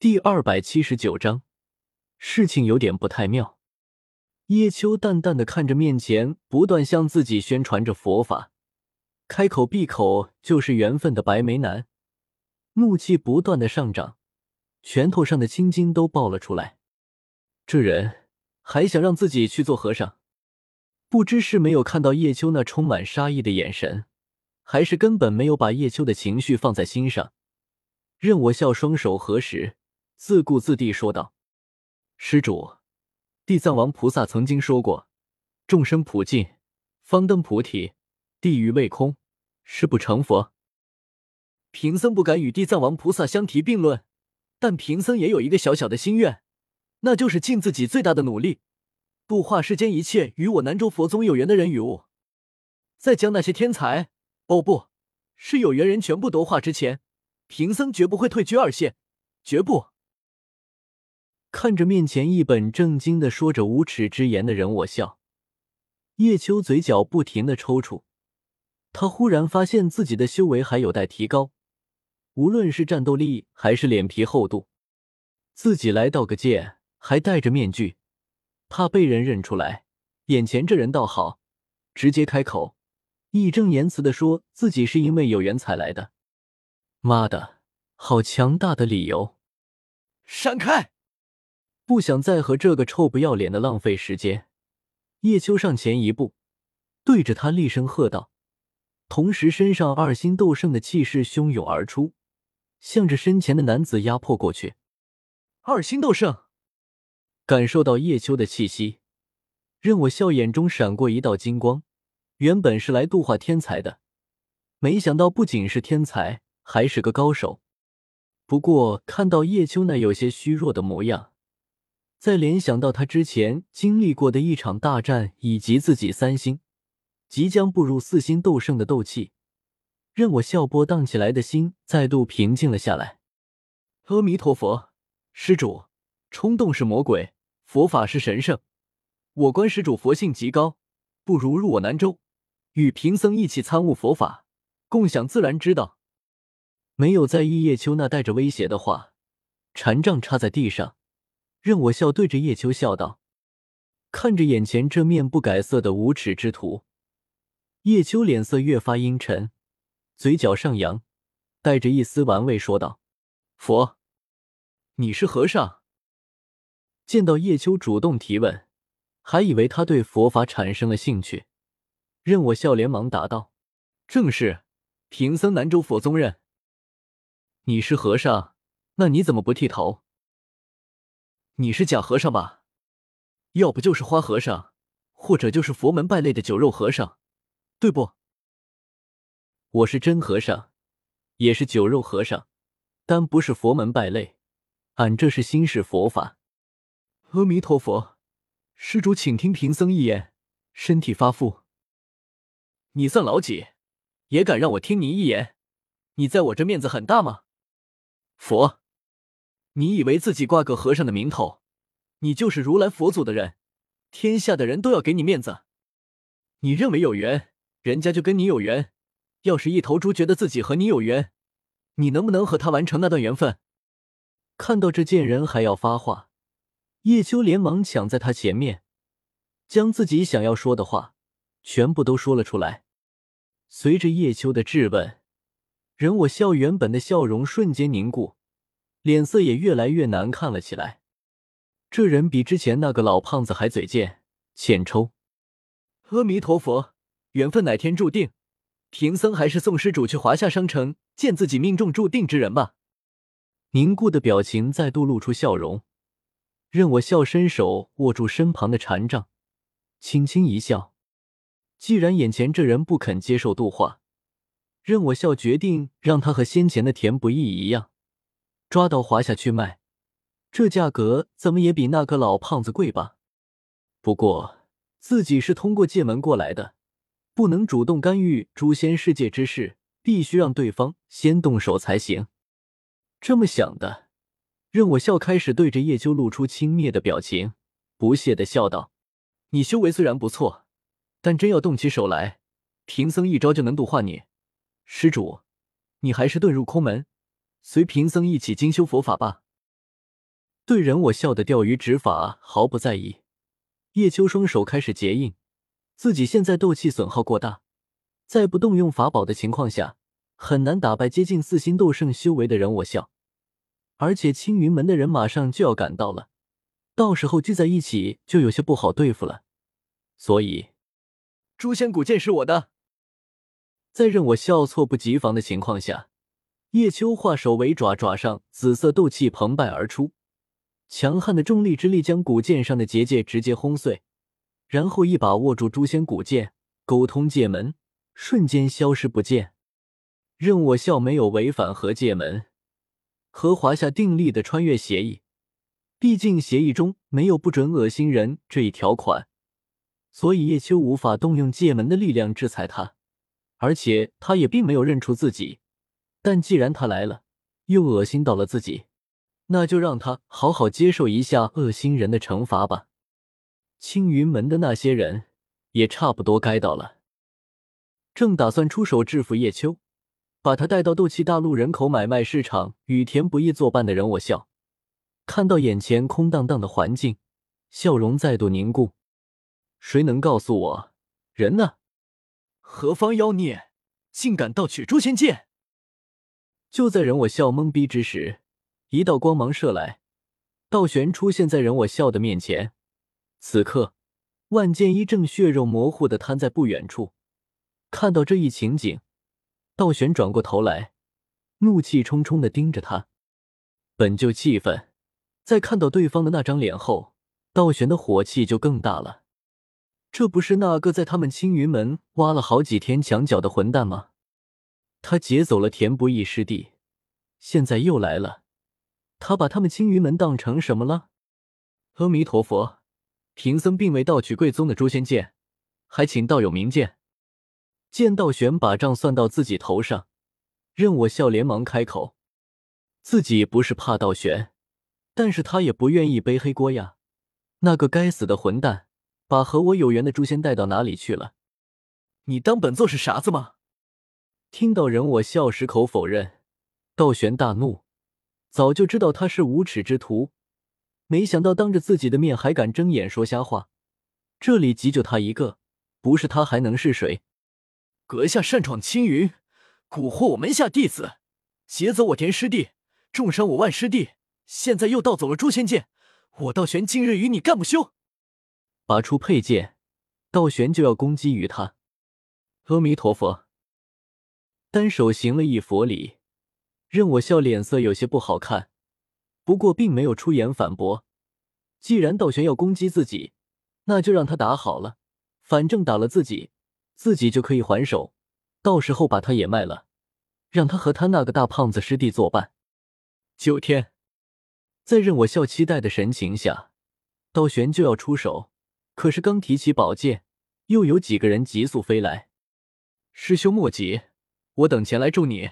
第二百七十九章，事情有点不太妙。叶秋淡淡的看着面前不断向自己宣传着佛法、开口闭口就是缘分的白眉男，怒气不断的上涨，拳头上的青筋都爆了出来。这人还想让自己去做和尚？不知是没有看到叶秋那充满杀意的眼神，还是根本没有把叶秋的情绪放在心上。任我笑，双手合十。自顾自地说道：“施主，地藏王菩萨曾经说过，众生普尽，方登菩提；地狱未空，誓不成佛。贫僧不敢与地藏王菩萨相提并论，但贫僧也有一个小小的心愿，那就是尽自己最大的努力，度化世间一切与我南州佛宗有缘的人与物，在将那些天才，哦不，是有缘人全部夺化之前，贫僧绝不会退居二线，绝不。”看着面前一本正经的说着无耻之言的人，我笑。叶秋嘴角不停的抽搐，他忽然发现自己的修为还有待提高，无论是战斗力还是脸皮厚度，自己来道个歉还戴着面具，怕被人认出来。眼前这人倒好，直接开口，义正言辞的说自己是因为有缘才来的。妈的，好强大的理由！闪开！不想再和这个臭不要脸的浪费时间，叶秋上前一步，对着他厉声喝道，同时身上二星斗圣的气势汹涌而出，向着身前的男子压迫过去。二星斗圣感受到叶秋的气息，任我笑眼中闪过一道金光。原本是来度化天才的，没想到不仅是天才，还是个高手。不过看到叶秋那有些虚弱的模样。再联想到他之前经历过的一场大战，以及自己三星即将步入四星斗圣的斗气，任我笑波荡起来的心再度平静了下来。阿弥陀佛，施主，冲动是魔鬼，佛法是神圣。我观施主佛性极高，不如入我南州，与贫僧一起参悟佛法，共享自然之道。没有在意叶秋那带着威胁的话，禅杖插在地上。任我笑，对着叶秋笑道：“看着眼前这面不改色的无耻之徒。”叶秋脸色越发阴沉，嘴角上扬，带着一丝玩味说道：“佛，你是和尚？”见到叶秋主动提问，还以为他对佛法产生了兴趣。任我笑连忙答道：“正是，贫僧南州佛宗人。”你是和尚，那你怎么不剃头？你是假和尚吧？要不就是花和尚，或者就是佛门败类的酒肉和尚，对不？我是真和尚，也是酒肉和尚，但不是佛门败类。俺这是心是佛法。阿弥陀佛，施主请听贫僧一言。身体发肤，你算老几？也敢让我听你一言？你在我这面子很大吗？佛。你以为自己挂个和尚的名头，你就是如来佛祖的人，天下的人都要给你面子。你认为有缘，人家就跟你有缘。要是一头猪觉得自己和你有缘，你能不能和他完成那段缘分？看到这贱人还要发话，叶秋连忙抢在他前面，将自己想要说的话全部都说了出来。随着叶秋的质问，任我笑原本的笑容瞬间凝固。脸色也越来越难看了起来。这人比之前那个老胖子还嘴贱欠抽。阿弥陀佛，缘分乃天注定，贫僧还是送施主去华夏商城见自己命中注定之人吧。凝固的表情再度露出笑容。任我笑，伸手握住身旁的禅杖，轻轻一笑。既然眼前这人不肯接受度化，任我笑决定让他和先前的田不易一样。抓到华夏去卖，这价格怎么也比那个老胖子贵吧？不过自己是通过界门过来的，不能主动干预诛仙世界之事，必须让对方先动手才行。这么想的，任我笑开始对着叶秋露出轻蔑的表情，不屑的笑道：“你修为虽然不错，但真要动起手来，贫僧一招就能度化你。施主，你还是遁入空门。”随贫僧一起精修佛法吧。对人我笑的钓鱼执法毫不在意。叶秋双手开始结印，自己现在斗气损耗过大，在不动用法宝的情况下，很难打败接近四星斗圣修为的人我笑。而且青云门的人马上就要赶到了，到时候聚在一起就有些不好对付了。所以，诛仙古剑是我的。在任我笑措不及防的情况下，叶秋化手为爪，爪上紫色斗气澎湃而出。强悍的重力之力将古剑上的结界直接轰碎，然后一把握住诛仙古剑，沟通界门，瞬间消失不见。任我笑没有违反和界门和华夏订立的穿越协议，毕竟协议中没有不准恶心人这一条款，所以叶秋无法动用界门的力量制裁他，而且他也并没有认出自己。但既然他来了，又恶心到了自己。那就让他好好接受一下恶心人的惩罚吧。青云门的那些人也差不多该到了，正打算出手制服叶秋，把他带到斗气大陆人口买卖市场与田不易作伴的人，我笑，看到眼前空荡荡的环境，笑容再度凝固。谁能告诉我，人呢？何方妖孽，竟敢盗取诛仙剑？就在人我笑懵逼之时。一道光芒射来，道玄出现在人我笑的面前。此刻，万剑一正血肉模糊的瘫在不远处。看到这一情景，道玄转过头来，怒气冲冲的盯着他。本就气愤，在看到对方的那张脸后，道玄的火气就更大了。这不是那个在他们青云门挖了好几天墙角的混蛋吗？他劫走了田不易师弟，现在又来了。他把他们青云门当成什么了？阿弥陀佛，贫僧并未盗取贵宗的诛仙剑，还请道友明鉴。见道玄把账算到自己头上，任我笑连忙开口：“自己不是怕道玄，但是他也不愿意背黑锅呀。那个该死的混蛋，把和我有缘的诛仙带到哪里去了？你当本座是傻子吗？”听到人我笑矢口否认，道玄大怒。早就知道他是无耻之徒，没想到当着自己的面还敢睁眼说瞎话。这里急就他一个，不是他还能是谁？阁下擅闯青云，蛊惑我门下弟子，劫走我田师弟，重伤我万师弟，现在又盗走了诛仙剑，我道玄今日与你干不休！拔出佩剑，道玄就要攻击于他。阿弥陀佛，单手行了一佛礼。任我笑，脸色有些不好看，不过并没有出言反驳。既然道玄要攻击自己，那就让他打好了，反正打了自己，自己就可以还手，到时候把他也卖了，让他和他那个大胖子师弟作伴。九天，在任我笑期待的神情下，道玄就要出手，可是刚提起宝剑，又有几个人急速飞来。师兄莫急，我等前来助你。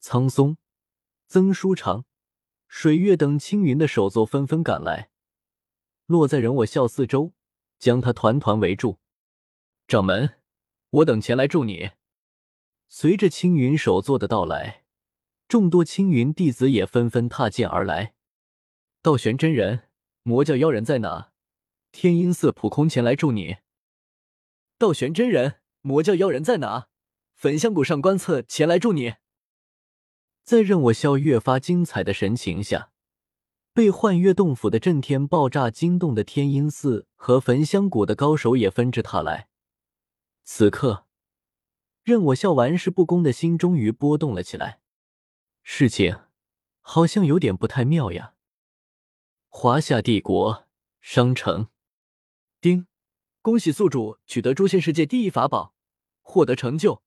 苍松、曾书长、水月等青云的首座纷纷赶来，落在人我笑四周，将他团团围住。掌门，我等前来助你。随着青云首座的到来，众多青云弟子也纷纷踏剑而来。道玄真人、魔教妖人在哪？天音寺普空前来助你。道玄真人、魔教妖人在哪？焚香谷上官策前来助你。在任我笑越发精彩的神情下，被幻月洞府的震天爆炸惊动的天音寺和焚香谷的高手也纷至沓来。此刻，任我笑玩世不恭的心终于波动了起来。事情好像有点不太妙呀。华夏帝国商城，丁，恭喜宿主取得诛仙世界第一法宝，获得成就，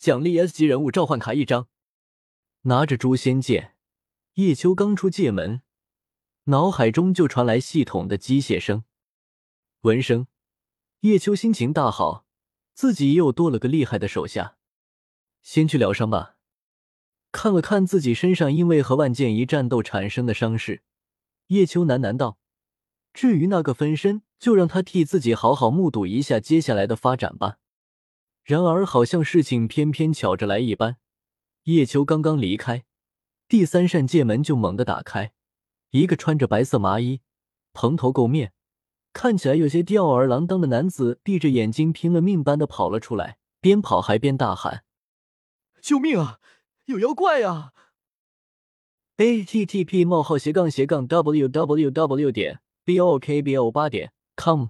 奖励 S 级人物召唤卡一张。拿着诛仙剑，叶秋刚出界门，脑海中就传来系统的机械声、闻声。叶秋心情大好，自己又多了个厉害的手下。先去疗伤吧。看了看自己身上因为和万剑一战斗产生的伤势，叶秋喃喃道：“至于那个分身，就让他替自己好好目睹一下接下来的发展吧。”然而，好像事情偏偏巧着来一般。叶秋刚刚离开，第三扇界门就猛地打开，一个穿着白色麻衣、蓬头垢面、看起来有些吊儿郎当的男子，闭着眼睛拼了命般的跑了出来，边跑还边大喊：“救命啊！有妖怪啊！” a t t p: 冒号斜杠斜杠 w w w. 点 b o k b o 八点 com